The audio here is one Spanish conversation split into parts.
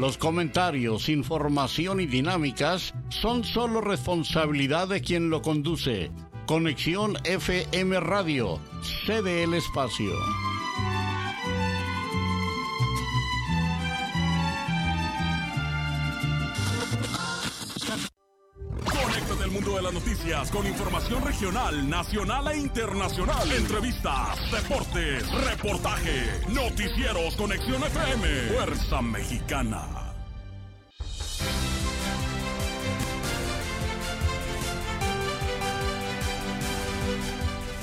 Los comentarios, información y dinámicas son solo responsabilidad de quien lo conduce. Conexión FM Radio, cede el espacio. Noticias con información regional, nacional e internacional. Entrevistas, deportes, reportaje, noticieros, conexión FM, Fuerza Mexicana.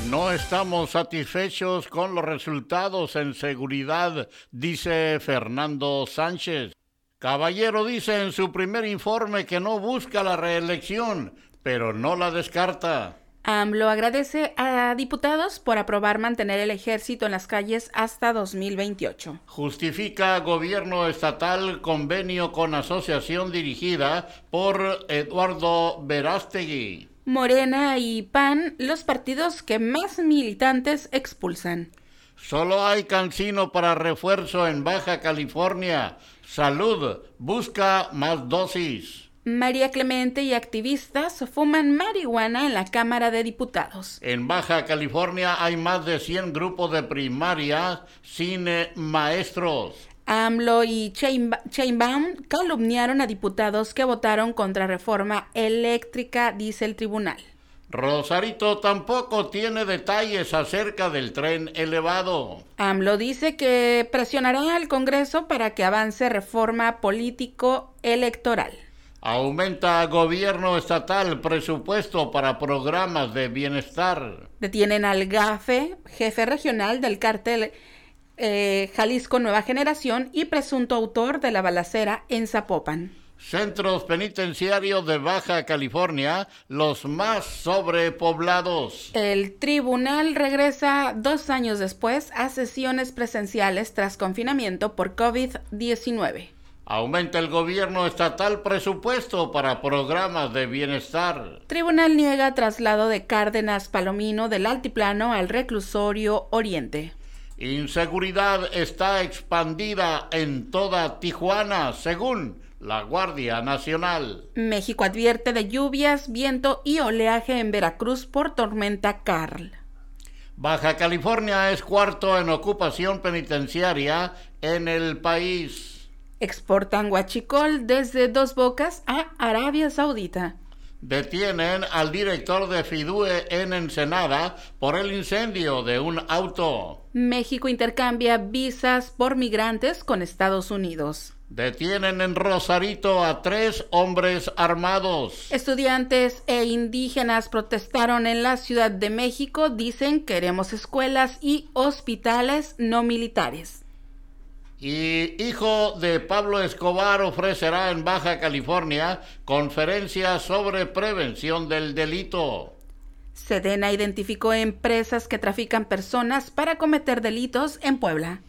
No estamos satisfechos con los resultados en seguridad, dice Fernando Sánchez. Caballero dice en su primer informe que no busca la reelección, pero no la descarta. AMLO agradece a diputados por aprobar mantener el ejército en las calles hasta 2028. Justifica gobierno estatal convenio con asociación dirigida por Eduardo Verástegui. Morena y PAN, los partidos que más militantes expulsan. Solo hay cancino para refuerzo en Baja California. Salud, busca más dosis. María Clemente y activistas fuman marihuana en la Cámara de Diputados. En Baja California hay más de 100 grupos de primaria sin eh, maestros. AMLO y Chainbaum calumniaron a diputados que votaron contra reforma eléctrica, dice el tribunal. Rosarito tampoco tiene detalles acerca del tren elevado. AMLO dice que presionará al Congreso para que avance reforma político-electoral. Aumenta gobierno estatal presupuesto para programas de bienestar. Detienen al GAFE, jefe regional del cártel eh, Jalisco Nueva Generación y presunto autor de la balacera en Zapopan. Centros penitenciarios de Baja California, los más sobrepoblados. El tribunal regresa dos años después a sesiones presenciales tras confinamiento por COVID-19. Aumenta el gobierno estatal presupuesto para programas de bienestar. Tribunal niega traslado de Cárdenas Palomino del Altiplano al reclusorio Oriente. Inseguridad está expandida en toda Tijuana, según la Guardia Nacional. México advierte de lluvias, viento y oleaje en Veracruz por tormenta Carl. Baja California es cuarto en ocupación penitenciaria en el país. Exportan guachicol desde Dos Bocas a Arabia Saudita. Detienen al director de Fidue en Ensenada por el incendio de un auto. México intercambia visas por migrantes con Estados Unidos. Detienen en Rosarito a tres hombres armados. Estudiantes e indígenas protestaron en la Ciudad de México. Dicen queremos escuelas y hospitales no militares. Y hijo de Pablo Escobar ofrecerá en Baja California conferencia sobre prevención del delito. Sedena identificó empresas que trafican personas para cometer delitos en Puebla.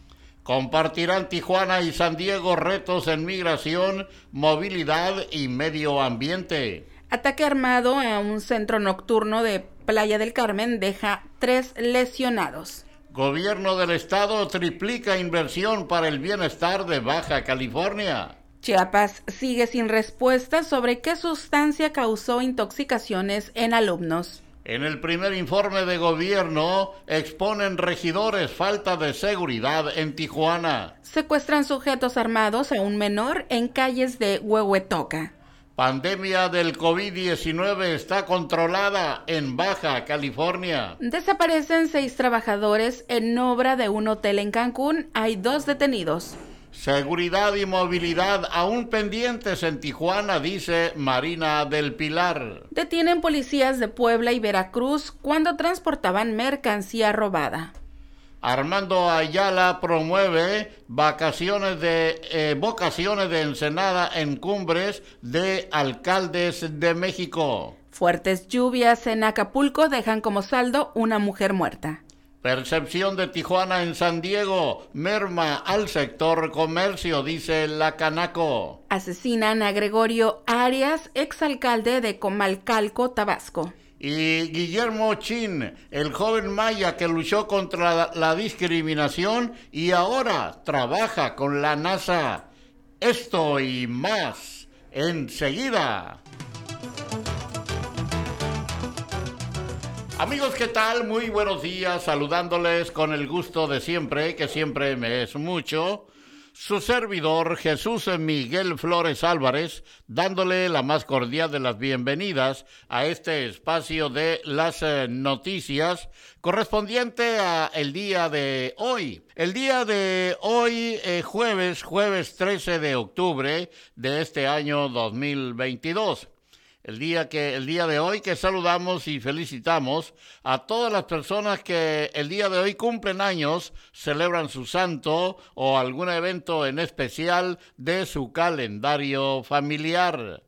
Compartirán Tijuana y San Diego retos en migración, movilidad y medio ambiente. Ataque armado a un centro nocturno de Playa del Carmen deja tres lesionados. Gobierno del Estado triplica inversión para el bienestar de Baja California. Chiapas sigue sin respuesta sobre qué sustancia causó intoxicaciones en alumnos. En el primer informe de gobierno exponen regidores falta de seguridad en Tijuana. Secuestran sujetos armados a un menor en calles de Huehuetoca. Pandemia del COVID-19 está controlada en Baja California. Desaparecen seis trabajadores en obra de un hotel en Cancún. Hay dos detenidos. Seguridad y movilidad aún pendientes en Tijuana, dice Marina del Pilar. Detienen policías de Puebla y Veracruz cuando transportaban mercancía robada. Armando Ayala promueve vacaciones de eh, vocaciones de Ensenada en cumbres de alcaldes de México. Fuertes lluvias en Acapulco dejan como saldo una mujer muerta. Percepción de Tijuana en San Diego. Merma al sector comercio, dice la Canaco. Asesinan a Gregorio Arias, exalcalde de Comalcalco, Tabasco. Y Guillermo Chin, el joven maya que luchó contra la discriminación y ahora trabaja con la NASA. Esto y más enseguida. Amigos, ¿qué tal? Muy buenos días, saludándoles con el gusto de siempre, que siempre me es mucho. Su servidor Jesús Miguel Flores Álvarez, dándole la más cordial de las bienvenidas a este espacio de las eh, noticias correspondiente a el día de hoy. El día de hoy, eh, jueves, jueves 13 de octubre de este año 2022 el día que el día de hoy que saludamos y felicitamos a todas las personas que el día de hoy cumplen años, celebran su santo o algún evento en especial de su calendario familiar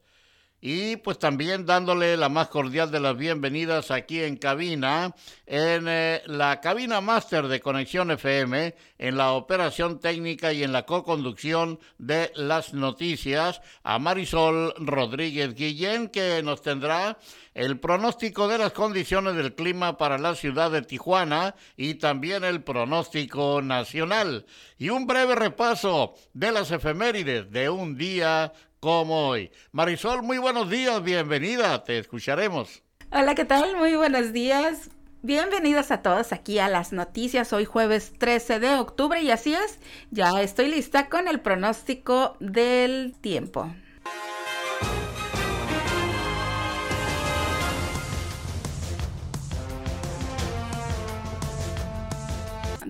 y pues también dándole la más cordial de las bienvenidas aquí en cabina, en eh, la cabina máster de Conexión FM, en la operación técnica y en la co-conducción de las noticias, a Marisol Rodríguez Guillén, que nos tendrá el pronóstico de las condiciones del clima para la ciudad de Tijuana y también el pronóstico nacional. Y un breve repaso de las efemérides de un día como hoy. Marisol, muy buenos días, bienvenida, te escucharemos. Hola, ¿qué tal? Muy buenos días. Bienvenidos a todos aquí a las noticias hoy jueves 13 de octubre y así es, ya estoy lista con el pronóstico del tiempo.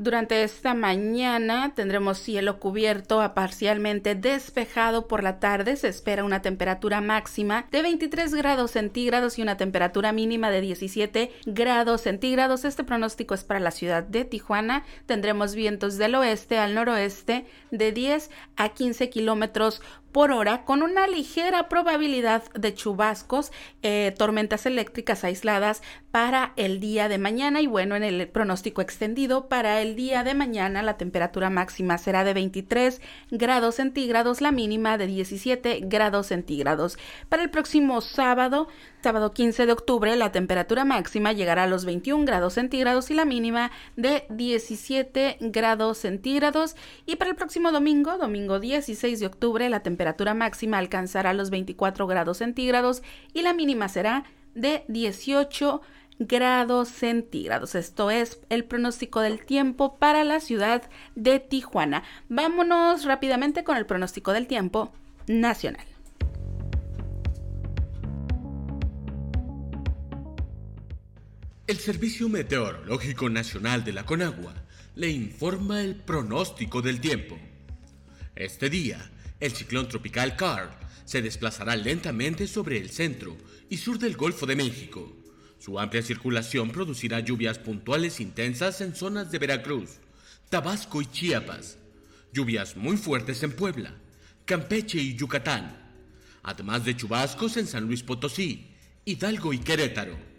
Durante esta mañana tendremos cielo cubierto a parcialmente despejado por la tarde. Se espera una temperatura máxima de 23 grados centígrados y una temperatura mínima de 17 grados centígrados. Este pronóstico es para la ciudad de Tijuana. Tendremos vientos del oeste al noroeste de 10 a 15 kilómetros por hora con una ligera probabilidad de chubascos, eh, tormentas eléctricas aisladas para el día de mañana y bueno, en el pronóstico extendido para el día de mañana la temperatura máxima será de 23 grados centígrados, la mínima de 17 grados centígrados. Para el próximo sábado Sábado 15 de octubre la temperatura máxima llegará a los 21 grados centígrados y la mínima de 17 grados centígrados. Y para el próximo domingo, domingo 16 de octubre, la temperatura máxima alcanzará los 24 grados centígrados y la mínima será de 18 grados centígrados. Esto es el pronóstico del tiempo para la ciudad de Tijuana. Vámonos rápidamente con el pronóstico del tiempo nacional. El Servicio Meteorológico Nacional de la Conagua le informa el pronóstico del tiempo. Este día, el ciclón tropical Carl se desplazará lentamente sobre el centro y sur del Golfo de México. Su amplia circulación producirá lluvias puntuales intensas en zonas de Veracruz, Tabasco y Chiapas, lluvias muy fuertes en Puebla, Campeche y Yucatán, además de chubascos en San Luis Potosí, Hidalgo y Querétaro.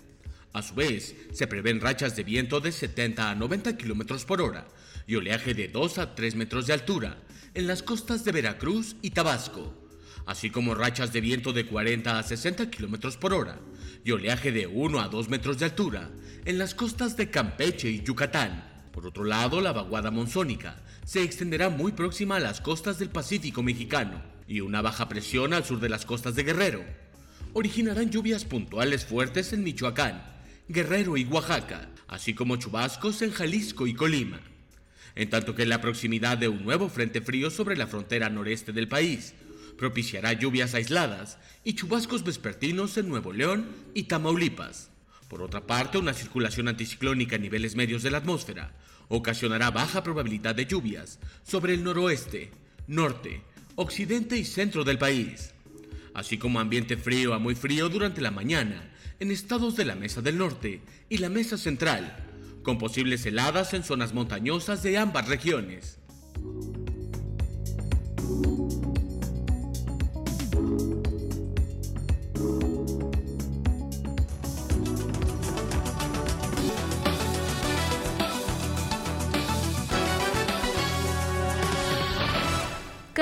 A su vez, se prevén rachas de viento de 70 a 90 kilómetros por hora y oleaje de 2 a 3 metros de altura en las costas de Veracruz y Tabasco, así como rachas de viento de 40 a 60 kilómetros por hora y oleaje de 1 a 2 metros de altura en las costas de Campeche y Yucatán. Por otro lado, la vaguada monzónica se extenderá muy próxima a las costas del Pacífico mexicano y una baja presión al sur de las costas de Guerrero originarán lluvias puntuales fuertes en Michoacán Guerrero y Oaxaca, así como chubascos en Jalisco y Colima. En tanto que la proximidad de un nuevo frente frío sobre la frontera noreste del país propiciará lluvias aisladas y chubascos vespertinos en Nuevo León y Tamaulipas. Por otra parte, una circulación anticiclónica a niveles medios de la atmósfera ocasionará baja probabilidad de lluvias sobre el noroeste, norte, occidente y centro del país, así como ambiente frío a muy frío durante la mañana en estados de la Mesa del Norte y la Mesa Central, con posibles heladas en zonas montañosas de ambas regiones.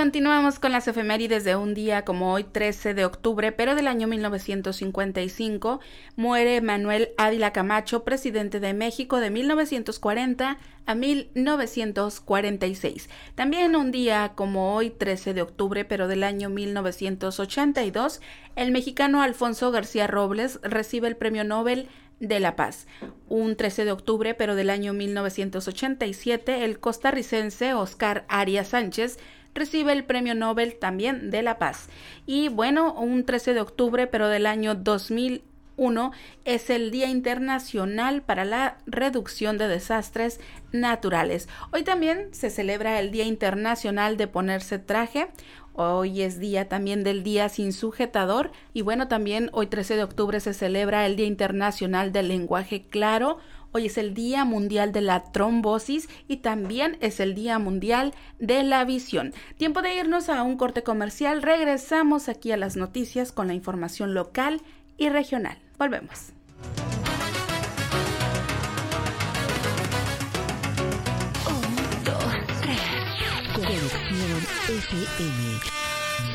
Continuamos con las efemérides de un día como hoy, 13 de octubre, pero del año 1955, muere Manuel Ávila Camacho, presidente de México de 1940 a 1946. También un día como hoy, 13 de octubre, pero del año 1982, el mexicano Alfonso García Robles recibe el Premio Nobel de la Paz. Un 13 de octubre, pero del año 1987, el costarricense Oscar Arias Sánchez recibe el Premio Nobel también de la Paz. Y bueno, un 13 de octubre, pero del año 2001, es el Día Internacional para la Reducción de Desastres Naturales. Hoy también se celebra el Día Internacional de ponerse traje. Hoy es día también del Día sin sujetador y bueno, también hoy 13 de octubre se celebra el Día Internacional del Lenguaje Claro Hoy es el Día Mundial de la Trombosis y también es el Día Mundial de la Visión. Tiempo de irnos a un corte comercial. Regresamos aquí a las noticias con la información local y regional. Volvemos.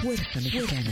Fuerza Mexicana.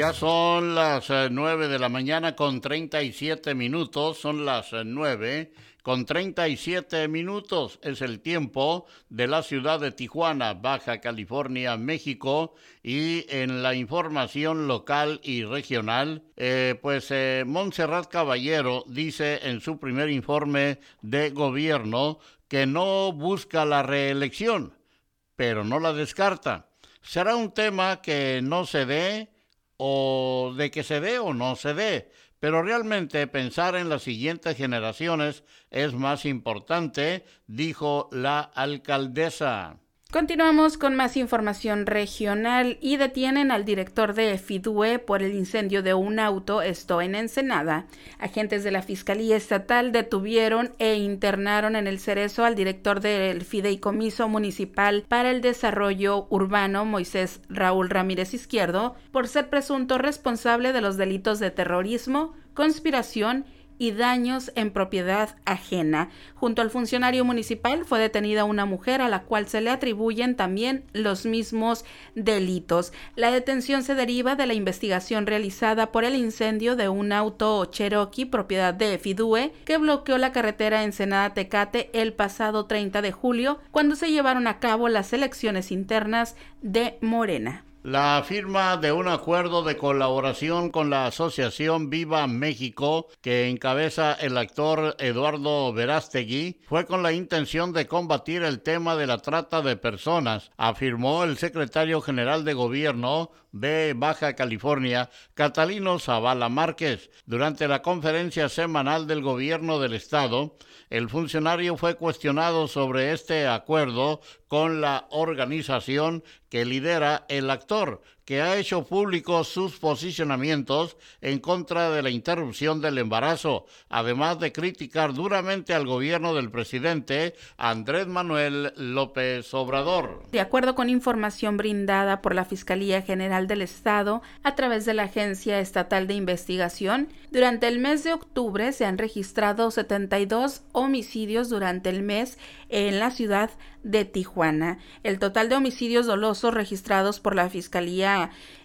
Ya son las eh, nueve de la mañana con treinta y siete minutos, son las eh, nueve con treinta y siete minutos es el tiempo de la ciudad de Tijuana, Baja California, México. Y en la información local y regional, eh, pues Montserrat Caballero dice en su primer informe de gobierno que no busca la reelección, pero no la descarta. Será un tema que no se dé o de que se dé o no se dé, pero realmente pensar en las siguientes generaciones es más importante, dijo la alcaldesa. Continuamos con más información regional y detienen al director de FIDUE por el incendio de un auto, esto en Ensenada. Agentes de la Fiscalía Estatal detuvieron e internaron en el cerezo al director del Fideicomiso Municipal para el Desarrollo Urbano, Moisés Raúl Ramírez Izquierdo, por ser presunto responsable de los delitos de terrorismo, conspiración y daños en propiedad ajena. Junto al funcionario municipal fue detenida una mujer a la cual se le atribuyen también los mismos delitos. La detención se deriva de la investigación realizada por el incendio de un auto Cherokee propiedad de Fidue que bloqueó la carretera Ensenada Tecate el pasado 30 de julio cuando se llevaron a cabo las elecciones internas de Morena. La firma de un acuerdo de colaboración con la Asociación Viva México, que encabeza el actor Eduardo Verástegui, fue con la intención de combatir el tema de la trata de personas, afirmó el secretario general de gobierno de Baja California, Catalino Zavala Márquez. Durante la conferencia semanal del gobierno del estado, el funcionario fue cuestionado sobre este acuerdo con la organización que lidera el actor, que ha hecho públicos sus posicionamientos en contra de la interrupción del embarazo, además de criticar duramente al gobierno del presidente Andrés Manuel López Obrador. De acuerdo con información brindada por la Fiscalía General del Estado a través de la Agencia Estatal de Investigación, durante el mes de octubre se han registrado 72 homicidios durante el mes en la ciudad de Tijuana. El total de homicidios dolosos registrados por la Fiscalía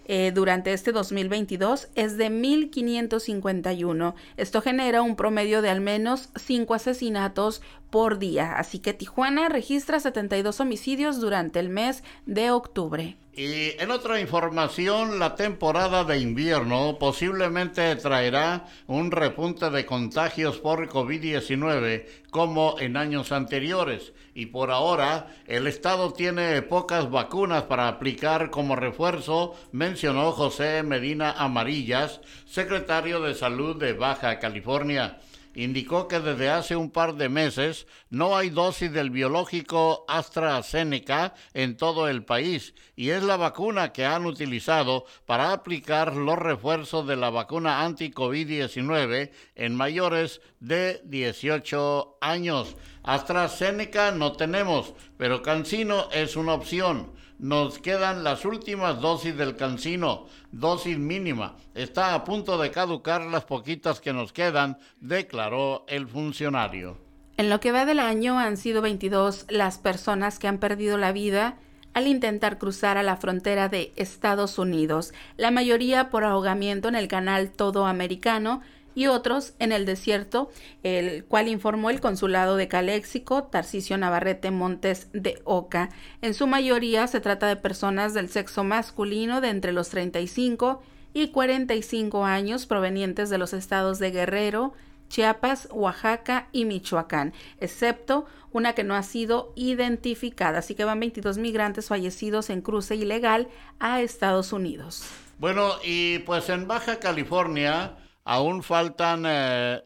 eh, durante este 2022 es de 1.551. Esto genera un promedio de al menos 5 asesinatos por día. Así que Tijuana registra 72 homicidios durante el mes de octubre. Y en otra información, la temporada de invierno posiblemente traerá un repunte de contagios por COVID-19 como en años anteriores. Y por ahora, el Estado tiene pocas vacunas para aplicar como refuerzo, mencionó José Medina Amarillas, secretario de Salud de Baja California indicó que desde hace un par de meses no hay dosis del biológico AstraZeneca en todo el país y es la vacuna que han utilizado para aplicar los refuerzos de la vacuna anti-COVID-19 en mayores de 18 años. AstraZeneca no tenemos, pero Cancino es una opción. Nos quedan las últimas dosis del cancino, dosis mínima. Está a punto de caducar las poquitas que nos quedan, declaró el funcionario. En lo que va del año han sido 22 las personas que han perdido la vida al intentar cruzar a la frontera de Estados Unidos, la mayoría por ahogamiento en el canal Todo Americano, y otros en el desierto, el cual informó el consulado de Caléxico, Tarcisio Navarrete Montes de Oca. En su mayoría se trata de personas del sexo masculino de entre los 35 y 45 años provenientes de los estados de Guerrero, Chiapas, Oaxaca y Michoacán, excepto una que no ha sido identificada. Así que van 22 migrantes fallecidos en cruce ilegal a Estados Unidos. Bueno, y pues en Baja California Aún faltan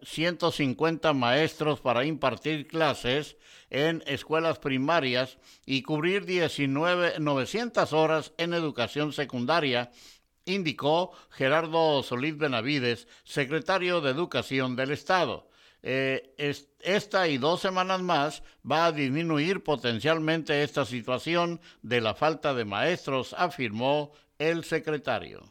150 eh, maestros para impartir clases en escuelas primarias y cubrir 19, 900 horas en educación secundaria, indicó Gerardo Solís Benavides, secretario de Educación del Estado. Eh, esta y dos semanas más va a disminuir potencialmente esta situación de la falta de maestros, afirmó el secretario.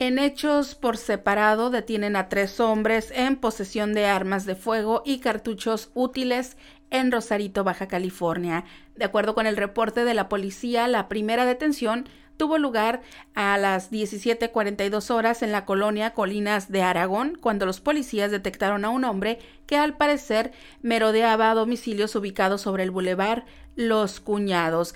En hechos por separado detienen a tres hombres en posesión de armas de fuego y cartuchos útiles en Rosarito, Baja California. De acuerdo con el reporte de la policía, la primera detención tuvo lugar a las 17:42 horas en la colonia Colinas de Aragón, cuando los policías detectaron a un hombre que al parecer merodeaba domicilios ubicados sobre el bulevar Los Cuñados.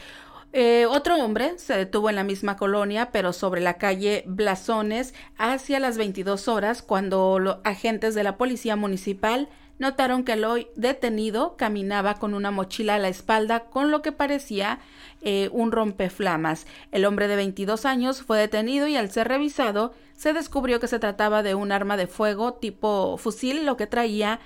Eh, otro hombre se detuvo en la misma colonia, pero sobre la calle Blasones, hacia las 22 horas, cuando los agentes de la policía municipal notaron que el hoy detenido caminaba con una mochila a la espalda con lo que parecía eh, un rompeflamas. El hombre de 22 años fue detenido y al ser revisado se descubrió que se trataba de un arma de fuego tipo fusil, lo que traía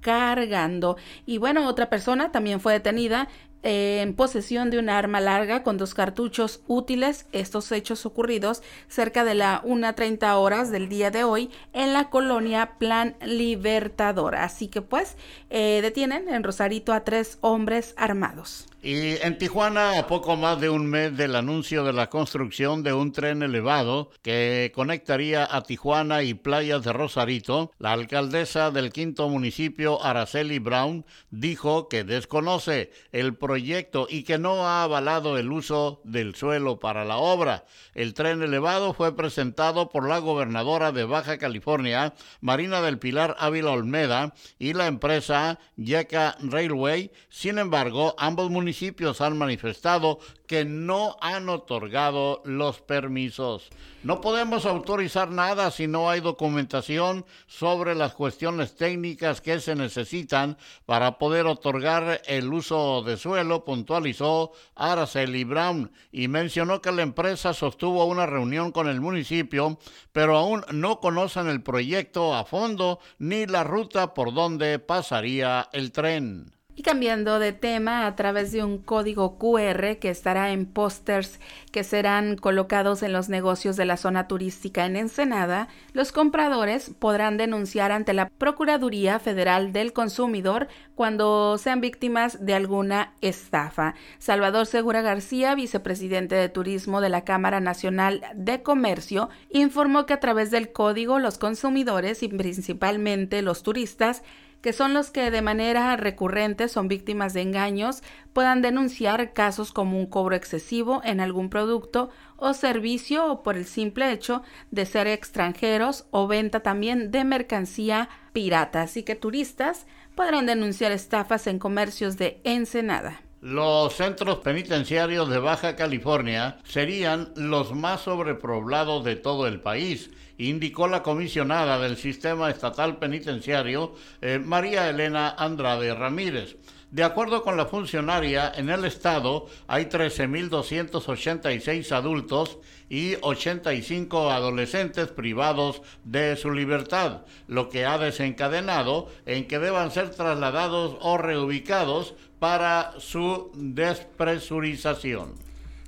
cargando. Y bueno, otra persona también fue detenida en posesión de un arma larga con dos cartuchos útiles. Estos hechos ocurridos cerca de la 1.30 horas del día de hoy en la colonia Plan Libertador. Así que pues eh, detienen en Rosarito a tres hombres armados. Y en Tijuana, a poco más de un mes del anuncio de la construcción de un tren elevado que conectaría a Tijuana y playas de Rosarito, la alcaldesa del quinto municipio, Araceli Brown, dijo que desconoce el proyecto y que no ha avalado el uso del suelo para la obra. El tren elevado fue presentado por la gobernadora de Baja California, Marina del Pilar Ávila Olmeda, y la empresa Yeca Railway. Sin embargo, ambos municipios municipios han manifestado que no han otorgado los permisos. No podemos autorizar nada si no hay documentación sobre las cuestiones técnicas que se necesitan para poder otorgar el uso de suelo, puntualizó Araceli Brown y mencionó que la empresa sostuvo una reunión con el municipio, pero aún no conocen el proyecto a fondo ni la ruta por donde pasaría el tren. Y cambiando de tema, a través de un código QR que estará en pósters que serán colocados en los negocios de la zona turística en Ensenada, los compradores podrán denunciar ante la Procuraduría Federal del Consumidor cuando sean víctimas de alguna estafa. Salvador Segura García, vicepresidente de Turismo de la Cámara Nacional de Comercio, informó que a través del código los consumidores y principalmente los turistas que son los que de manera recurrente son víctimas de engaños, puedan denunciar casos como un cobro excesivo en algún producto o servicio o por el simple hecho de ser extranjeros o venta también de mercancía pirata. Así que turistas podrán denunciar estafas en comercios de Ensenada. Los centros penitenciarios de Baja California serían los más sobrepoblados de todo el país, indicó la comisionada del Sistema Estatal Penitenciario, eh, María Elena Andrade Ramírez. De acuerdo con la funcionaria, en el estado hay 13.286 adultos y 85 adolescentes privados de su libertad, lo que ha desencadenado en que deban ser trasladados o reubicados para su despresurización.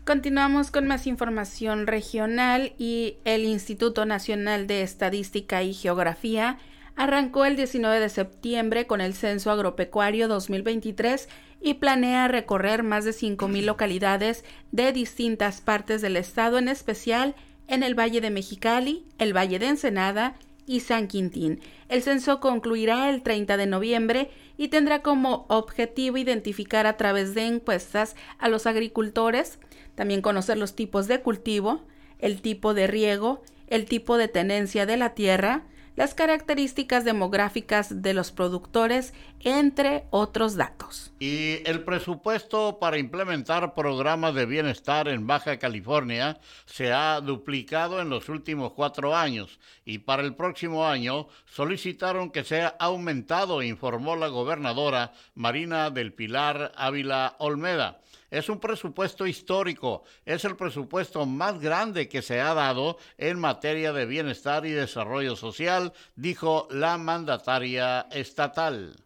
Continuamos con más información regional y el Instituto Nacional de Estadística y Geografía arrancó el 19 de septiembre con el Censo Agropecuario 2023 y planea recorrer más de 5.000 localidades de distintas partes del estado, en especial en el Valle de Mexicali, el Valle de Ensenada y San Quintín. El censo concluirá el 30 de noviembre y tendrá como objetivo identificar a través de encuestas a los agricultores, también conocer los tipos de cultivo, el tipo de riego, el tipo de tenencia de la tierra, las características demográficas de los productores, entre otros datos. Y el presupuesto para implementar programas de bienestar en Baja California se ha duplicado en los últimos cuatro años y para el próximo año solicitaron que sea aumentado, informó la gobernadora Marina del Pilar Ávila Olmeda. Es un presupuesto histórico, es el presupuesto más grande que se ha dado en materia de bienestar y desarrollo social, dijo la mandataria estatal.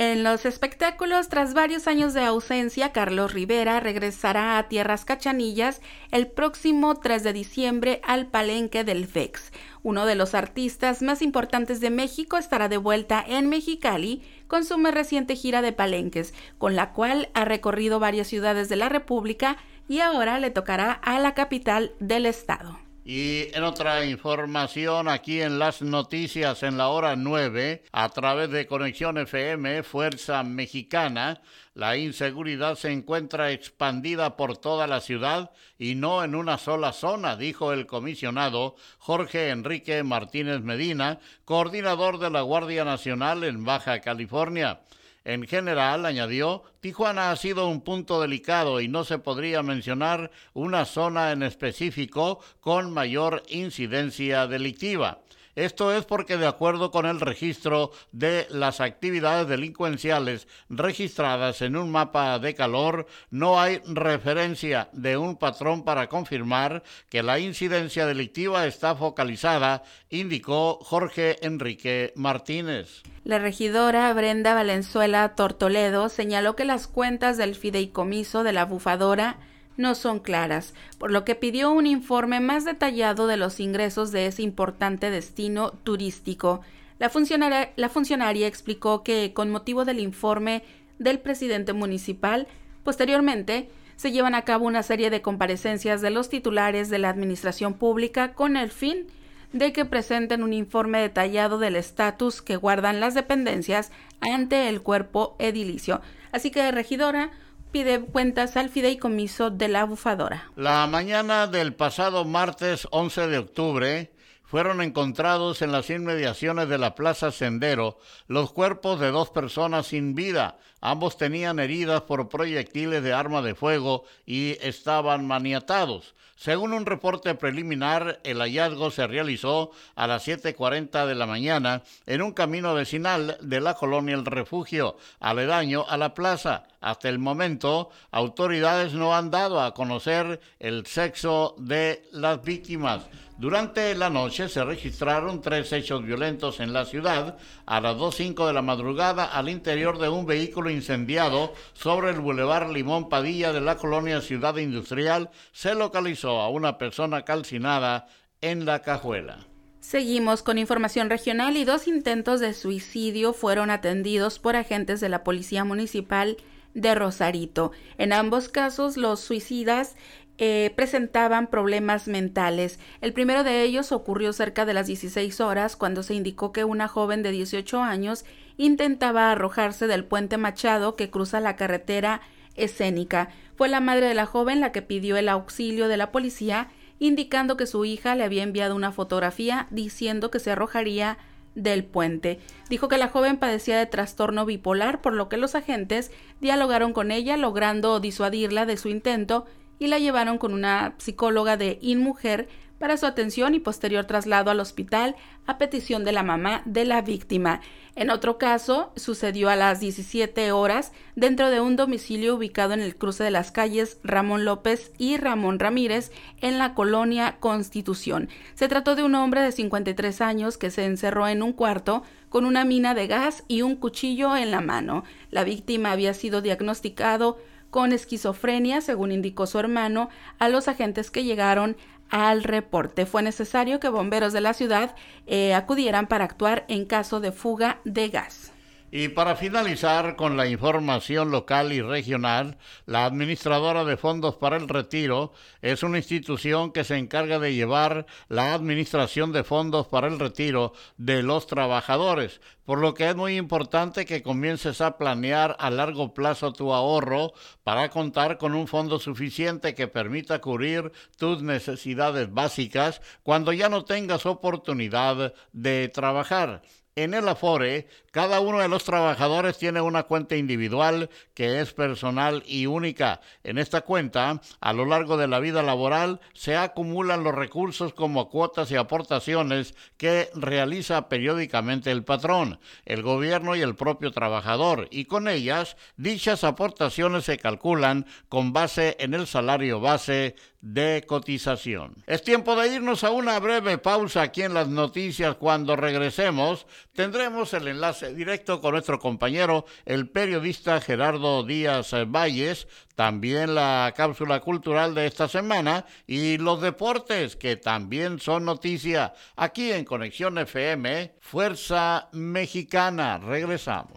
En los espectáculos, tras varios años de ausencia, Carlos Rivera regresará a Tierras Cachanillas el próximo 3 de diciembre al Palenque del FEX. Uno de los artistas más importantes de México estará de vuelta en Mexicali con su más reciente gira de palenques, con la cual ha recorrido varias ciudades de la República y ahora le tocará a la capital del estado. Y en otra información, aquí en las noticias en la hora 9, a través de Conexión FM, Fuerza Mexicana, la inseguridad se encuentra expandida por toda la ciudad y no en una sola zona, dijo el comisionado Jorge Enrique Martínez Medina, coordinador de la Guardia Nacional en Baja California. En general, añadió, Tijuana ha sido un punto delicado y no se podría mencionar una zona en específico con mayor incidencia delictiva. Esto es porque de acuerdo con el registro de las actividades delincuenciales registradas en un mapa de calor, no hay referencia de un patrón para confirmar que la incidencia delictiva está focalizada, indicó Jorge Enrique Martínez. La regidora Brenda Valenzuela Tortoledo señaló que las cuentas del fideicomiso de la bufadora no son claras, por lo que pidió un informe más detallado de los ingresos de ese importante destino turístico. La funcionaria, explicó que, con motivo del informe del presidente municipal, posteriormente se llevan a cabo una serie de comparecencias de los titulares de la administración pública con el fin de que presenten un informe detallado del estatus que guardan las dependencias ante el cuerpo edilicio. Así que, regidora, pide cuentas al fideicomiso de la bufadora. La mañana del pasado martes 11 de octubre fueron encontrados en las inmediaciones de la Plaza Sendero los cuerpos de dos personas sin vida. Ambos tenían heridas por proyectiles de arma de fuego y estaban maniatados. Según un reporte preliminar, el hallazgo se realizó a las 7.40 de la mañana en un camino vecinal de la colonia El Refugio, aledaño a la plaza. Hasta el momento, autoridades no han dado a conocer el sexo de las víctimas. Durante la noche se registraron tres hechos violentos en la ciudad. A las 2.05 de la madrugada, al interior de un vehículo incendiado sobre el Boulevard Limón Padilla de la colonia Ciudad Industrial, se localizó a una persona calcinada en la cajuela. Seguimos con información regional y dos intentos de suicidio fueron atendidos por agentes de la Policía Municipal de Rosarito. En ambos casos, los suicidas eh, presentaban problemas mentales. El primero de ellos ocurrió cerca de las 16 horas cuando se indicó que una joven de 18 años intentaba arrojarse del puente Machado que cruza la carretera escénica. Fue la madre de la joven la que pidió el auxilio de la policía, indicando que su hija le había enviado una fotografía diciendo que se arrojaría del puente. Dijo que la joven padecía de trastorno bipolar, por lo que los agentes dialogaron con ella, logrando disuadirla de su intento y la llevaron con una psicóloga de InMujer para su atención y posterior traslado al hospital a petición de la mamá de la víctima. En otro caso, sucedió a las 17 horas dentro de un domicilio ubicado en el cruce de las calles Ramón López y Ramón Ramírez en la colonia Constitución. Se trató de un hombre de 53 años que se encerró en un cuarto con una mina de gas y un cuchillo en la mano. La víctima había sido diagnosticado con esquizofrenia, según indicó su hermano, a los agentes que llegaron al reporte. Fue necesario que bomberos de la ciudad eh, acudieran para actuar en caso de fuga de gas. Y para finalizar con la información local y regional, la Administradora de Fondos para el Retiro es una institución que se encarga de llevar la administración de fondos para el retiro de los trabajadores, por lo que es muy importante que comiences a planear a largo plazo tu ahorro para contar con un fondo suficiente que permita cubrir tus necesidades básicas cuando ya no tengas oportunidad de trabajar. En el Afore, cada uno de los trabajadores tiene una cuenta individual que es personal y única. En esta cuenta, a lo largo de la vida laboral, se acumulan los recursos como cuotas y aportaciones que realiza periódicamente el patrón, el gobierno y el propio trabajador, y con ellas, dichas aportaciones se calculan con base en el salario base de cotización. Es tiempo de irnos a una breve pausa aquí en las noticias. Cuando regresemos, tendremos el enlace directo con nuestro compañero, el periodista Gerardo Díaz Valles, también la cápsula cultural de esta semana y los deportes, que también son noticia, aquí en Conexión FM, Fuerza Mexicana. Regresamos.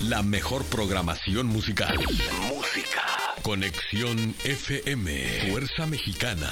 La mejor programación musical. Música. Conexión FM. Fuerza Mexicana.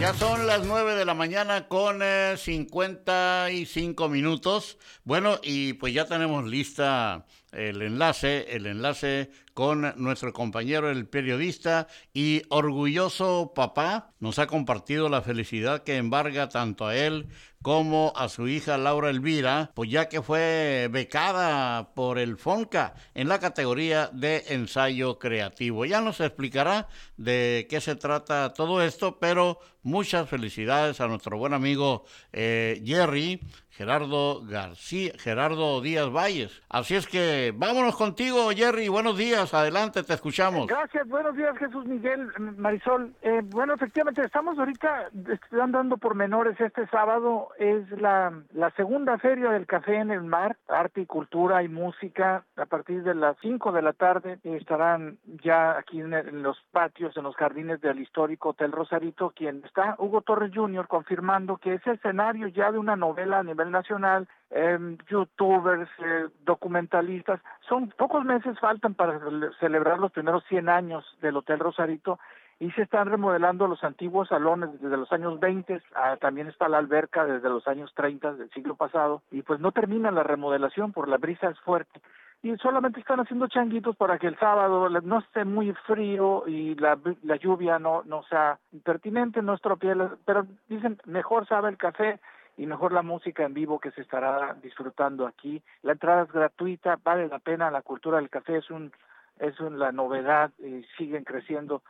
Ya son las 9 de la mañana con 55 eh, minutos. Bueno, y pues ya tenemos lista el enlace, el enlace con nuestro compañero, el periodista y orgulloso papá. Nos ha compartido la felicidad que embarga tanto a él como a su hija Laura Elvira, pues ya que fue becada por el FONCA en la categoría de ensayo creativo. Ya nos explicará de qué se trata todo esto, pero muchas felicidades a nuestro buen amigo eh, Jerry, Gerardo García, Gerardo Díaz Valles. Así es que vámonos contigo, Jerry. Buenos días, adelante, te escuchamos. Gracias, buenos días, Jesús Miguel, Marisol. Eh, bueno, efectivamente, estamos ahorita dando pormenores. Este sábado es la, la segunda feria del café en el mar, arte y cultura y música. A partir de las 5 de la tarde estarán ya aquí en, los patios, en los jardines del histórico Hotel Rosarito, quien está, Hugo Torres Jr., confirmando que es escenario ya de una novela a nivel nacional, em, youtubers, eh, documentalistas. Son pocos meses faltan para celebrar los primeros 100 años del Hotel Rosarito y se están remodelando los antiguos salones desde los años 20, ah, también está la alberca desde los años 30 del siglo pasado y pues no termina la remodelación por la brisa es fuerte y solamente están haciendo changuitos para que el sábado no esté muy frío y la, la lluvia no no sea impertinente, no estropee, pero dicen mejor sabe el café y mejor la música en vivo que se estará disfrutando aquí. La entrada es gratuita, vale la pena, la cultura del café es un es la novedad siguen creciendo.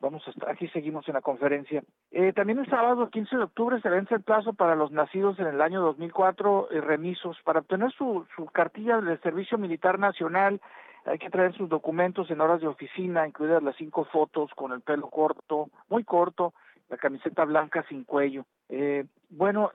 Vamos a estar, aquí seguimos en la conferencia. Eh, también el sábado 15 de octubre se vence el plazo para los nacidos en el año 2004 eh, remisos para obtener su, su cartilla del Servicio Militar Nacional. Hay que traer sus documentos en horas de oficina, incluidas las cinco fotos con el pelo corto, muy corto, la camiseta blanca sin cuello. Eh, bueno,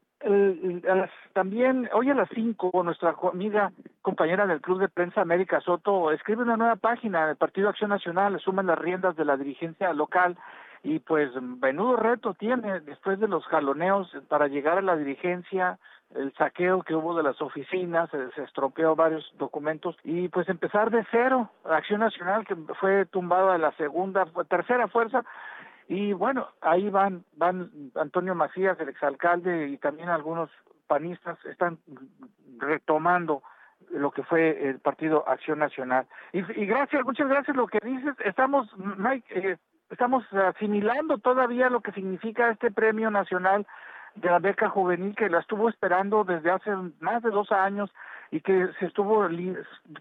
también hoy a las 5 nuestra amiga compañera del Club de Prensa América Soto escribe una nueva página del Partido Acción Nacional, asumen las riendas de la dirigencia local y pues menudo reto tiene después de los jaloneos para llegar a la dirigencia, el saqueo que hubo de las oficinas, se, se estropeó varios documentos y pues empezar de cero, Acción Nacional que fue tumbada a la segunda, tercera fuerza y bueno, ahí van, van Antonio Macías, el exalcalde, y también algunos panistas están retomando lo que fue el Partido Acción Nacional. Y, y gracias, muchas gracias lo que dices. Estamos, Mike, eh, estamos asimilando todavía lo que significa este premio nacional de la beca juvenil que la estuvo esperando desde hace más de dos años y que se estuvo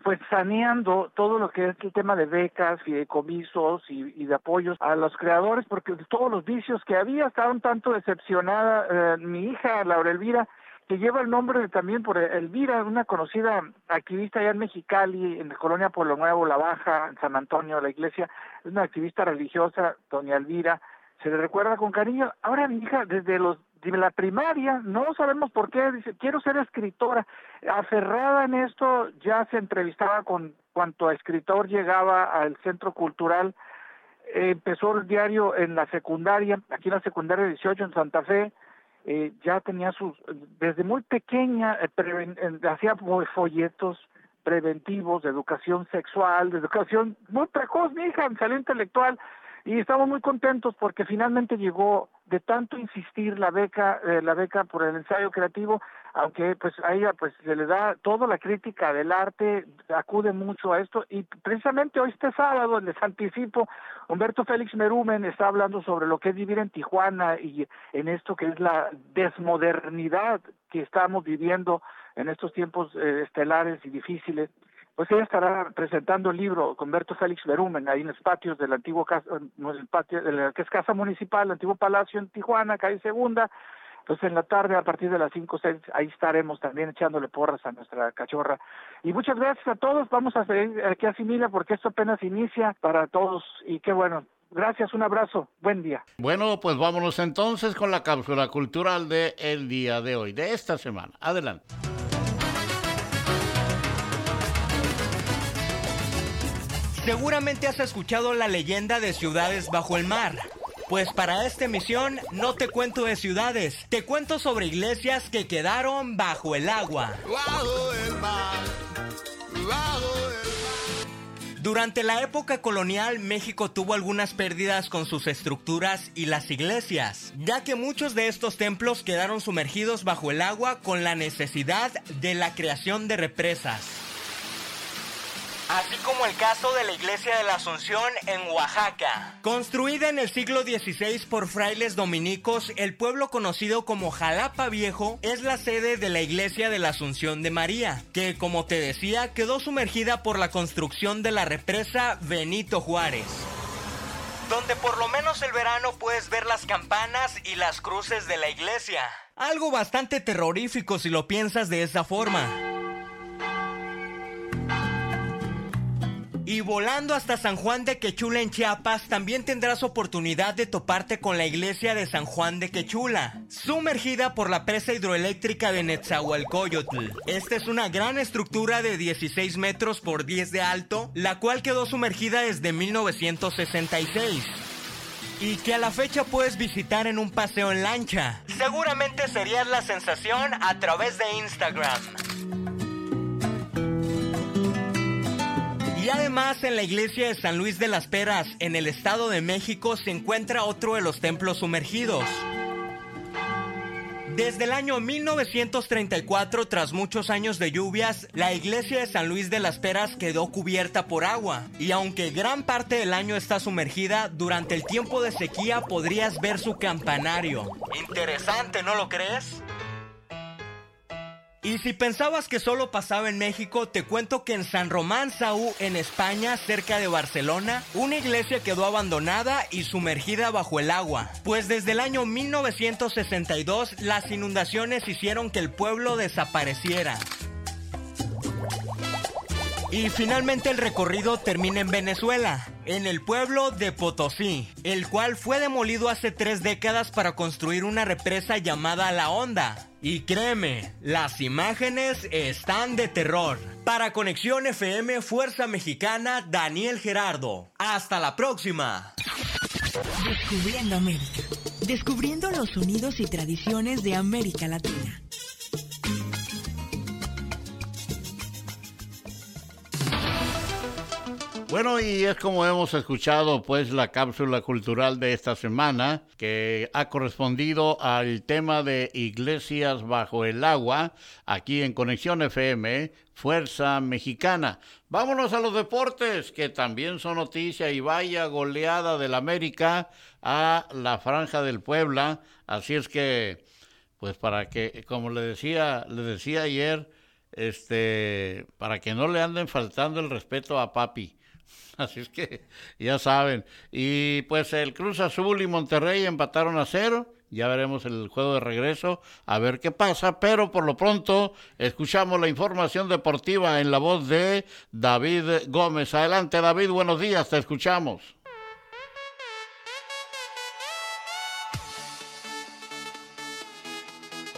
pues saneando todo lo que es el tema de becas, fideicomisos y, y de apoyos a los creadores porque todos los vicios que había estaban tanto decepcionada eh, mi hija Laura Elvira que lleva el nombre también por Elvira, una conocida activista allá en Mexicali, en la colonia Pueblo Nuevo, La Baja, en San Antonio, la iglesia, es una activista religiosa, doña Elvira, se le recuerda con cariño. Ahora mi hija, desde los la primaria, no sabemos por qué, dice, quiero ser escritora. Aferrada en esto, ya se entrevistaba con cuanto escritor llegaba al centro cultural. empezó el diario en la secundaria, aquí en la secundaria 18 en Santa Fe, eh, ya tenía sus, desde muy pequeña, eh, hacía folletos preventivos de educación sexual, de educación muy precoz, mi hija, salió intelectual, y estamos muy contentos porque finalmente llegó de tanto insistir la beca eh, la beca por el ensayo creativo aunque pues a ella pues se le da toda la crítica del arte acude mucho a esto. Y precisamente hoy este sábado les anticipo Humberto Félix Merumen está hablando sobre lo que es vivir en Tijuana y en esto que es la desmodernidad que estamos viviendo en estos tiempos eh, estelares y difíciles pues ella estará presentando el libro con Berto Félix Verumen ahí en los patios del antiguo casa, el patio que es casa municipal, el antiguo palacio en Tijuana, calle Segunda. Entonces en la tarde a partir de las cinco o seis ahí estaremos también echándole porras a nuestra cachorra. Y muchas gracias a todos, vamos a seguir aquí a Simila porque esto apenas inicia para todos y qué bueno, Gracias, un abrazo, buen día. Bueno, pues vámonos entonces con la cápsula cultural de día de hoy, de esta semana. Adelante. Seguramente has escuchado la leyenda de ciudades bajo el mar. Pues para esta emisión no te cuento de ciudades, te cuento sobre iglesias que quedaron bajo el agua. Durante la época colonial, México tuvo algunas pérdidas con sus estructuras y las iglesias, ya que muchos de estos templos quedaron sumergidos bajo el agua con la necesidad de la creación de represas así como el caso de la iglesia de la Asunción en Oaxaca. Construida en el siglo XVI por frailes dominicos, el pueblo conocido como Jalapa Viejo es la sede de la iglesia de la Asunción de María, que como te decía quedó sumergida por la construcción de la represa Benito Juárez donde por lo menos el verano puedes ver las campanas y las cruces de la iglesia. Algo bastante terrorífico si lo piensas de esa forma. Y volando hasta San Juan de Quechula en Chiapas, también tendrás oportunidad de toparte con la iglesia de San Juan de Quechula, sumergida por la presa hidroeléctrica de Netzahualcoyotl. Esta es una gran estructura de 16 metros por 10 de alto, la cual quedó sumergida desde 1966 y que a la fecha puedes visitar en un paseo en lancha. Seguramente serías la sensación a través de Instagram. Además en la iglesia de San Luis de las Peras, en el Estado de México, se encuentra otro de los templos sumergidos. Desde el año 1934, tras muchos años de lluvias, la iglesia de San Luis de las Peras quedó cubierta por agua. Y aunque gran parte del año está sumergida, durante el tiempo de sequía podrías ver su campanario. Interesante, ¿no lo crees? Y si pensabas que solo pasaba en México, te cuento que en San Román Saúl, en España, cerca de Barcelona, una iglesia quedó abandonada y sumergida bajo el agua. Pues desde el año 1962 las inundaciones hicieron que el pueblo desapareciera. Y finalmente el recorrido termina en Venezuela, en el pueblo de Potosí, el cual fue demolido hace tres décadas para construir una represa llamada La Honda. Y créeme, las imágenes están de terror. Para Conexión FM Fuerza Mexicana, Daniel Gerardo. Hasta la próxima. Descubriendo América. Descubriendo los sonidos y tradiciones de América Latina. Bueno, y es como hemos escuchado, pues, la cápsula cultural de esta semana, que ha correspondido al tema de iglesias bajo el agua, aquí en Conexión FM, Fuerza Mexicana. Vámonos a los deportes, que también son noticia, y vaya goleada del América a la Franja del Puebla. Así es que, pues, para que, como le decía, le decía ayer, este, para que no le anden faltando el respeto a papi Así es que ya saben. Y pues el Cruz Azul y Monterrey empataron a cero. Ya veremos el juego de regreso, a ver qué pasa. Pero por lo pronto, escuchamos la información deportiva en la voz de David Gómez. Adelante, David, buenos días, te escuchamos.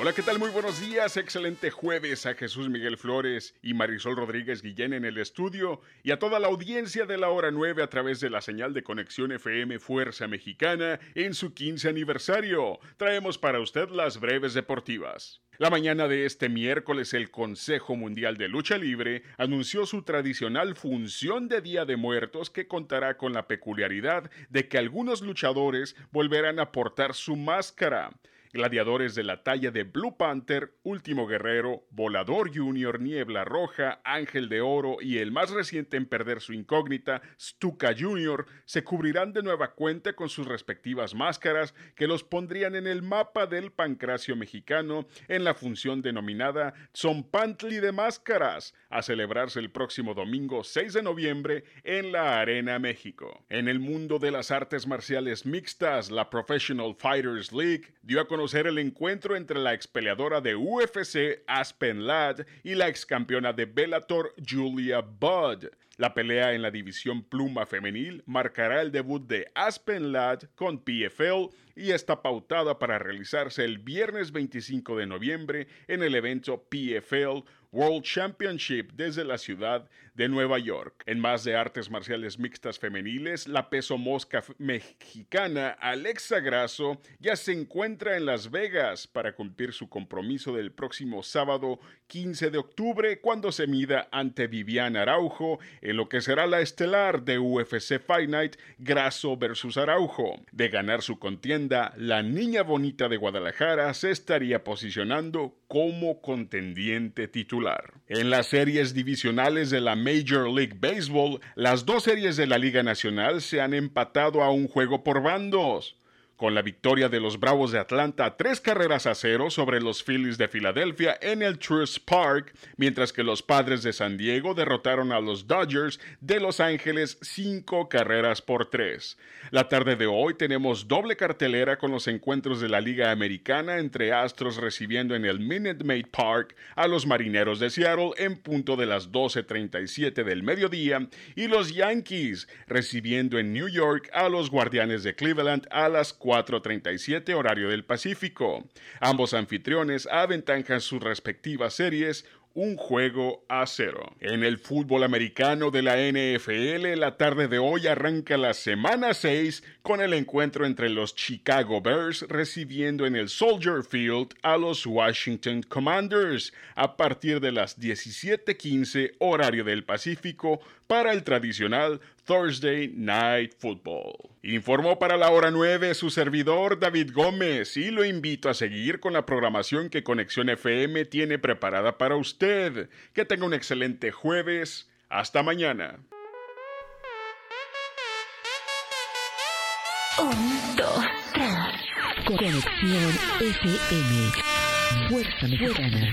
Hola, ¿qué tal? Muy buenos días. Excelente jueves a Jesús Miguel Flores y Marisol Rodríguez Guillén en el estudio y a toda la audiencia de la hora 9 a través de la señal de conexión FM Fuerza Mexicana en su 15 aniversario. Traemos para usted las breves deportivas. La mañana de este miércoles el Consejo Mundial de Lucha Libre anunció su tradicional función de Día de Muertos que contará con la peculiaridad de que algunos luchadores volverán a portar su máscara gladiadores de la talla de Blue Panther, Último Guerrero, Volador Junior, Niebla Roja, Ángel de Oro y el más reciente en perder su incógnita, Stuka Junior, se cubrirán de nueva cuenta con sus respectivas máscaras que los pondrían en el mapa del pancracio mexicano en la función denominada Zompantli de Máscaras, a celebrarse el próximo domingo 6 de noviembre en la Arena México. En el mundo de las artes marciales mixtas, la Professional Fighters League dio a conocer el encuentro entre la ex peleadora de UFC Aspen Ladd y la ex campeona de Bellator Julia Budd. La pelea en la división pluma femenil marcará el debut de Aspen Ladd con PFL y está pautada para realizarse el viernes 25 de noviembre en el evento PFL World Championship desde la ciudad de Nueva York. En más de artes marciales mixtas femeniles, la peso mosca mexicana Alexa Grasso ya se encuentra en Las Vegas para cumplir su compromiso del próximo sábado 15 de octubre cuando se mida ante Viviana Araujo en lo que será la estelar de UFC Fight Night Grasso versus Araujo. De ganar su contienda, la niña bonita de Guadalajara se estaría posicionando como contendiente titular. En las series divisionales de la Major League Baseball, las dos series de la Liga Nacional se han empatado a un juego por bandos con la victoria de los Bravos de Atlanta tres carreras a cero sobre los Phillies de Filadelfia en el Truist Park, mientras que los Padres de San Diego derrotaron a los Dodgers de Los Ángeles cinco carreras por tres. La tarde de hoy tenemos doble cartelera con los encuentros de la Liga Americana entre Astros recibiendo en el Minute Maid Park a los Marineros de Seattle en punto de las 12.37 del mediodía y los Yankees recibiendo en New York a los Guardianes de Cleveland a las 4 4.37 horario del Pacífico. Ambos anfitriones aventajan sus respectivas series un juego a cero. En el fútbol americano de la NFL, la tarde de hoy arranca la semana 6 con el encuentro entre los Chicago Bears recibiendo en el Soldier Field a los Washington Commanders a partir de las 17:15 horario del Pacífico para el tradicional Thursday Night Football. Informó para la hora 9 su servidor David Gómez y lo invito a seguir con la programación que Conexión FM tiene preparada para usted. Que tenga un excelente jueves. Hasta mañana. Un, dos, tres. Conexión FM. Fuerza Mexicana.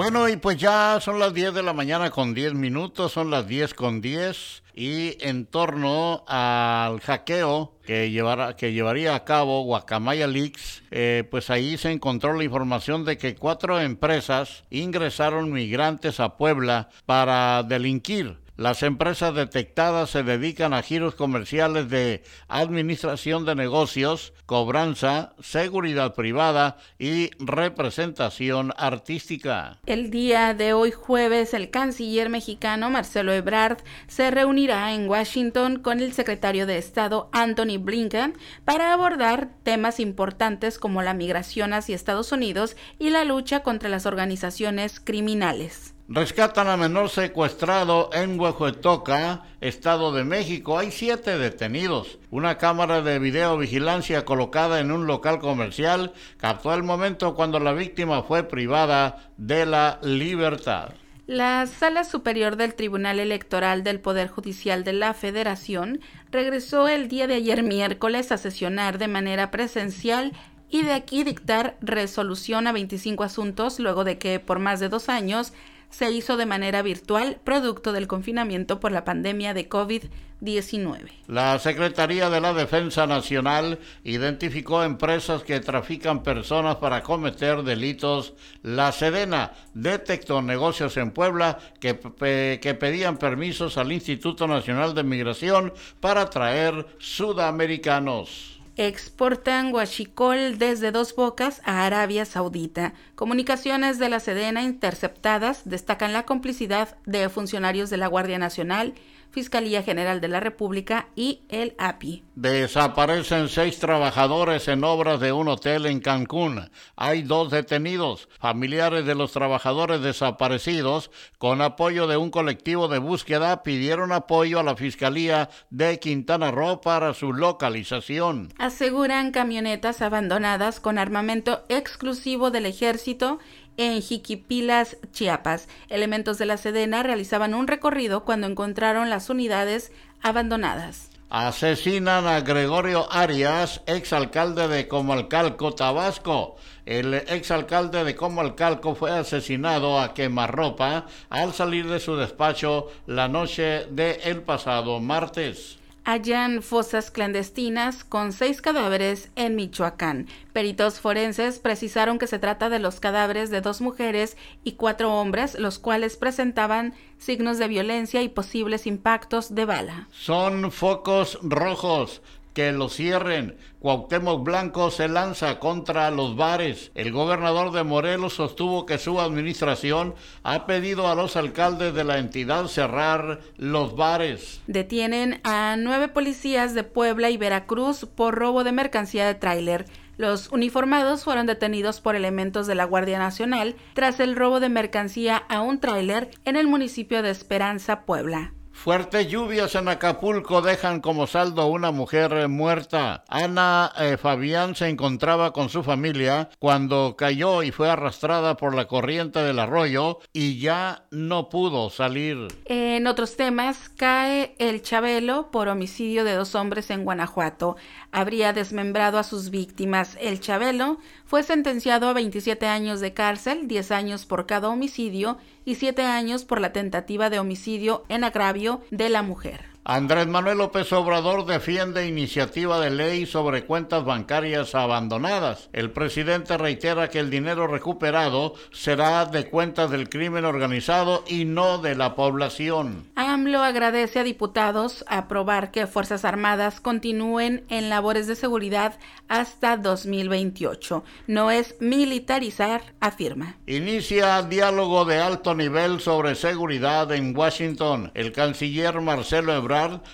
Bueno, y pues ya son las 10 de la mañana con 10 minutos, son las 10 con 10 y en torno al hackeo que, llevará, que llevaría a cabo Guacamaya Leaks, eh, pues ahí se encontró la información de que cuatro empresas ingresaron migrantes a Puebla para delinquir. Las empresas detectadas se dedican a giros comerciales de administración de negocios, cobranza, seguridad privada y representación artística. El día de hoy jueves, el canciller mexicano Marcelo Ebrard se reunirá en Washington con el secretario de Estado Anthony Blinken para abordar temas importantes como la migración hacia Estados Unidos y la lucha contra las organizaciones criminales. Rescatan a menor secuestrado en Huehuetoca, Estado de México. Hay siete detenidos. Una cámara de videovigilancia colocada en un local comercial captó el momento cuando la víctima fue privada de la libertad. La Sala Superior del Tribunal Electoral del Poder Judicial de la Federación regresó el día de ayer miércoles a sesionar de manera presencial y de aquí dictar resolución a 25 asuntos luego de que por más de dos años se hizo de manera virtual producto del confinamiento por la pandemia de COVID-19. La Secretaría de la Defensa Nacional identificó empresas que trafican personas para cometer delitos. La Sedena detectó negocios en Puebla que, que pedían permisos al Instituto Nacional de Migración para traer sudamericanos exportan guachicol desde Dos Bocas a Arabia Saudita. Comunicaciones de la Sedena interceptadas destacan la complicidad de funcionarios de la Guardia Nacional Fiscalía General de la República y el API. Desaparecen seis trabajadores en obras de un hotel en Cancún. Hay dos detenidos. Familiares de los trabajadores desaparecidos, con apoyo de un colectivo de búsqueda, pidieron apoyo a la Fiscalía de Quintana Roo para su localización. Aseguran camionetas abandonadas con armamento exclusivo del ejército en Jiquipilas, Chiapas. Elementos de la Sedena realizaban un recorrido cuando encontraron las unidades abandonadas. Asesinan a Gregorio Arias, exalcalde de Comalcalco, Tabasco. El exalcalde de Comalcalco fue asesinado a quemarropa al salir de su despacho la noche del el pasado martes hallan fosas clandestinas con seis cadáveres en Michoacán. Peritos forenses precisaron que se trata de los cadáveres de dos mujeres y cuatro hombres, los cuales presentaban signos de violencia y posibles impactos de bala. Son focos rojos que lo cierren. Cuauhtémoc Blanco se lanza contra los bares. El gobernador de Morelos sostuvo que su administración ha pedido a los alcaldes de la entidad cerrar los bares. Detienen a nueve policías de Puebla y Veracruz por robo de mercancía de tráiler. Los uniformados fueron detenidos por elementos de la Guardia Nacional tras el robo de mercancía a un tráiler en el municipio de Esperanza, Puebla. Fuertes lluvias en Acapulco dejan como saldo una mujer muerta. Ana eh, Fabián se encontraba con su familia cuando cayó y fue arrastrada por la corriente del arroyo y ya no pudo salir. En otros temas, cae el Chabelo por homicidio de dos hombres en Guanajuato. Habría desmembrado a sus víctimas. El Chabelo fue sentenciado a 27 años de cárcel, 10 años por cada homicidio y siete años por la tentativa de homicidio en agravio de la mujer. Andrés Manuel López Obrador defiende iniciativa de ley sobre cuentas bancarias abandonadas. El presidente reitera que el dinero recuperado será de cuentas del crimen organizado y no de la población. AMLO agradece a diputados aprobar que Fuerzas Armadas continúen en labores de seguridad hasta 2028. No es militarizar, afirma. Inicia diálogo de alto nivel sobre seguridad en Washington. El canciller Marcelo Ebrard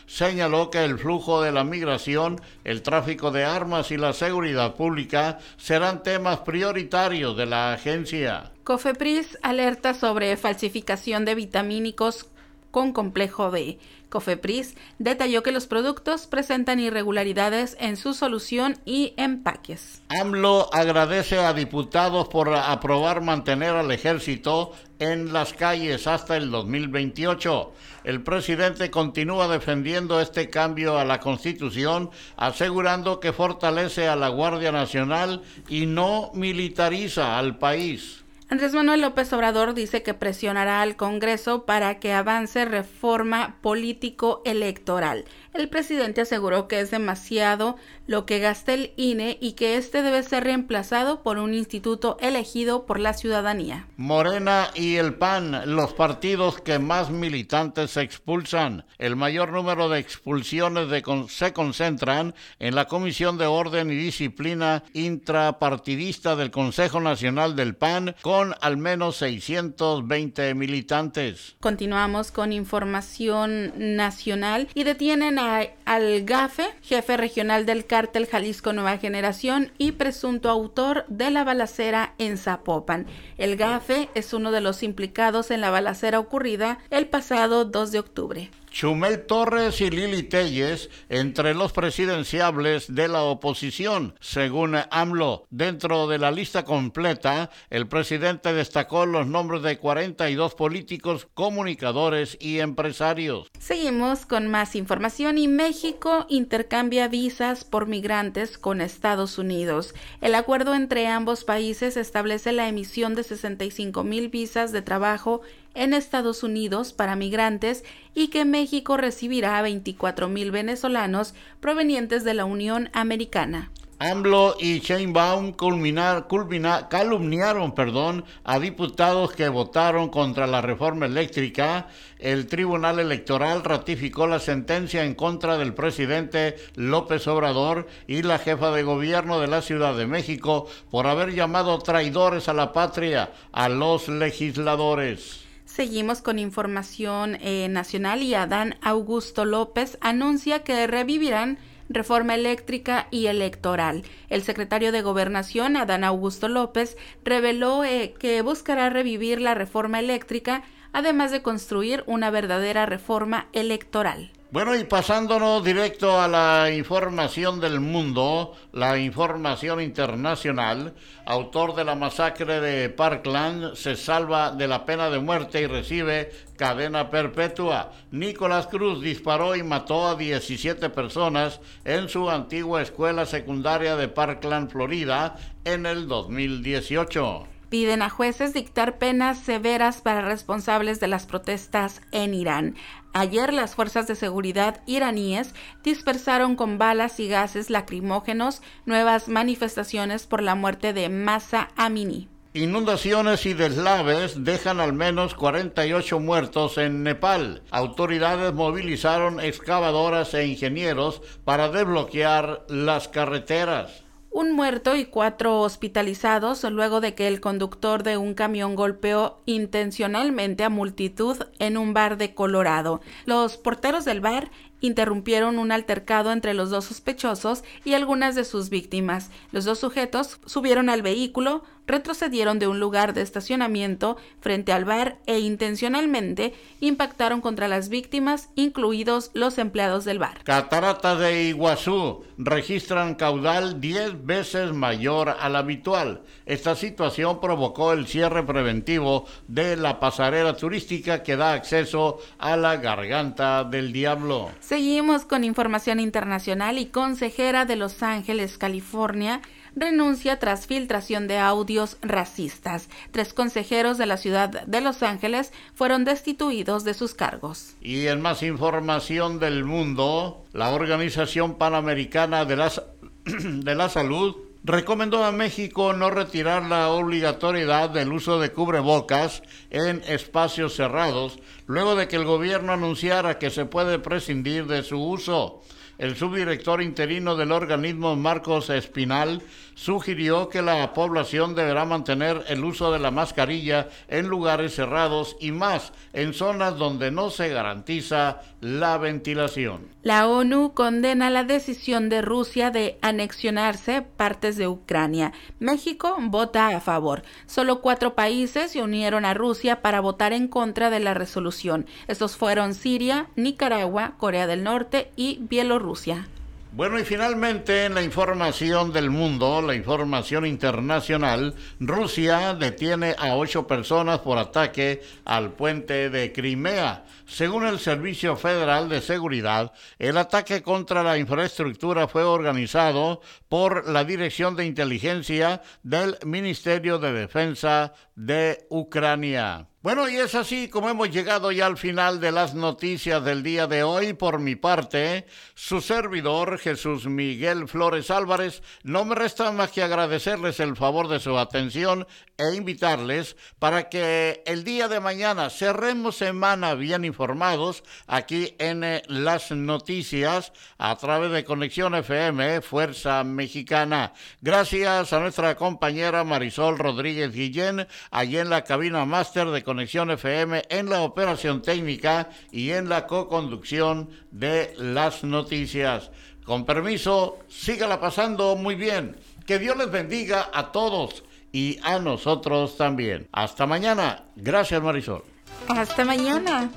señaló que el flujo de la migración, el tráfico de armas y la seguridad pública serán temas prioritarios de la agencia. Cofepris alerta sobre falsificación de vitamínicos con complejo B. Cofepris detalló que los productos presentan irregularidades en su solución y empaques. AMLO agradece a diputados por aprobar mantener al ejército en las calles hasta el 2028. El presidente continúa defendiendo este cambio a la Constitución, asegurando que fortalece a la Guardia Nacional y no militariza al país. Andrés Manuel López Obrador dice que presionará al Congreso para que avance reforma político-electoral. El presidente aseguró que es demasiado lo que gasta el INE y que este debe ser reemplazado por un instituto elegido por la ciudadanía. Morena y el PAN, los partidos que más militantes expulsan. El mayor número de expulsiones se concentran en la Comisión de Orden y Disciplina intrapartidista del Consejo Nacional del PAN con al menos 620 militantes. Continuamos con información nacional y detienen al GAFE, jefe regional del cártel Jalisco Nueva Generación y presunto autor de la balacera en Zapopan. El GAFE es uno de los implicados en la balacera ocurrida el pasado 2 de octubre. Chumel Torres y Lili Telles entre los presidenciables de la oposición, según AMLO. Dentro de la lista completa, el presidente destacó los nombres de 42 políticos, comunicadores y empresarios. Seguimos con más información y México intercambia visas por migrantes con Estados Unidos. El acuerdo entre ambos países establece la emisión de 65 mil visas de trabajo en Estados Unidos para migrantes y que México recibirá a 24 mil venezolanos provenientes de la Unión Americana. AMLO y Sheinbaum culminar, culminar, calumniaron perdón, a diputados que votaron contra la reforma eléctrica. El Tribunal Electoral ratificó la sentencia en contra del presidente López Obrador y la jefa de gobierno de la Ciudad de México por haber llamado traidores a la patria a los legisladores. Seguimos con información eh, nacional y Adán Augusto López anuncia que revivirán reforma eléctrica y electoral. El secretario de Gobernación, Adán Augusto López, reveló eh, que buscará revivir la reforma eléctrica, además de construir una verdadera reforma electoral. Bueno, y pasándonos directo a la información del mundo, la información internacional, autor de la masacre de Parkland se salva de la pena de muerte y recibe cadena perpetua. Nicolás Cruz disparó y mató a 17 personas en su antigua escuela secundaria de Parkland, Florida, en el 2018 piden a jueces dictar penas severas para responsables de las protestas en Irán. Ayer las fuerzas de seguridad iraníes dispersaron con balas y gases lacrimógenos nuevas manifestaciones por la muerte de Masa Amini. Inundaciones y deslaves dejan al menos 48 muertos en Nepal. Autoridades movilizaron excavadoras e ingenieros para desbloquear las carreteras un muerto y cuatro hospitalizados luego de que el conductor de un camión golpeó intencionalmente a multitud en un bar de Colorado. Los porteros del bar interrumpieron un altercado entre los dos sospechosos y algunas de sus víctimas. Los dos sujetos subieron al vehículo, retrocedieron de un lugar de estacionamiento frente al bar e intencionalmente impactaron contra las víctimas, incluidos los empleados del bar. Cataratas de Iguazú registran caudal 10 veces mayor al habitual. Esta situación provocó el cierre preventivo de la pasarela turística que da acceso a la garganta del diablo. Seguimos con información internacional y consejera de Los Ángeles, California, renuncia tras filtración de audios racistas. Tres consejeros de la ciudad de Los Ángeles fueron destituidos de sus cargos. Y en más información del mundo, la Organización Panamericana de la, de la Salud recomendó a México no retirar la obligatoriedad del uso de cubrebocas en espacios cerrados, luego de que el gobierno anunciara que se puede prescindir de su uso. El subdirector interino del organismo, Marcos Espinal, sugirió que la población deberá mantener el uso de la mascarilla en lugares cerrados y más en zonas donde no se garantiza la ventilación. La ONU condena la decisión de Rusia de anexionarse partes de Ucrania. México vota a favor. Solo cuatro países se unieron a Rusia para votar en contra de la resolución. Estos fueron Siria, Nicaragua, Corea del Norte y Bielorrusia. Bueno, y finalmente en la información del mundo, la información internacional, Rusia detiene a ocho personas por ataque al puente de Crimea. Según el Servicio Federal de Seguridad, el ataque contra la infraestructura fue organizado por la Dirección de Inteligencia del Ministerio de Defensa de Ucrania. Bueno, y es así como hemos llegado ya al final de las noticias del día de hoy. Por mi parte, su servidor Jesús Miguel Flores Álvarez, no me resta más que agradecerles el favor de su atención e invitarles para que el día de mañana cerremos semana bien informados aquí en eh, las noticias a través de Conexión FM Fuerza Mexicana. Gracias a nuestra compañera Marisol Rodríguez Guillén, allí en la cabina máster de Conexión FM, en la operación técnica y en la co-conducción de las noticias. Con permiso, sígala pasando muy bien. Que Dios les bendiga a todos y a nosotros también. Hasta mañana. Gracias, Marisol. Hasta mañana.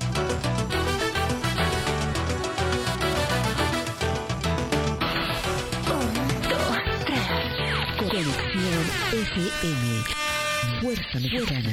Conexión FM. Fuerza Mexicana.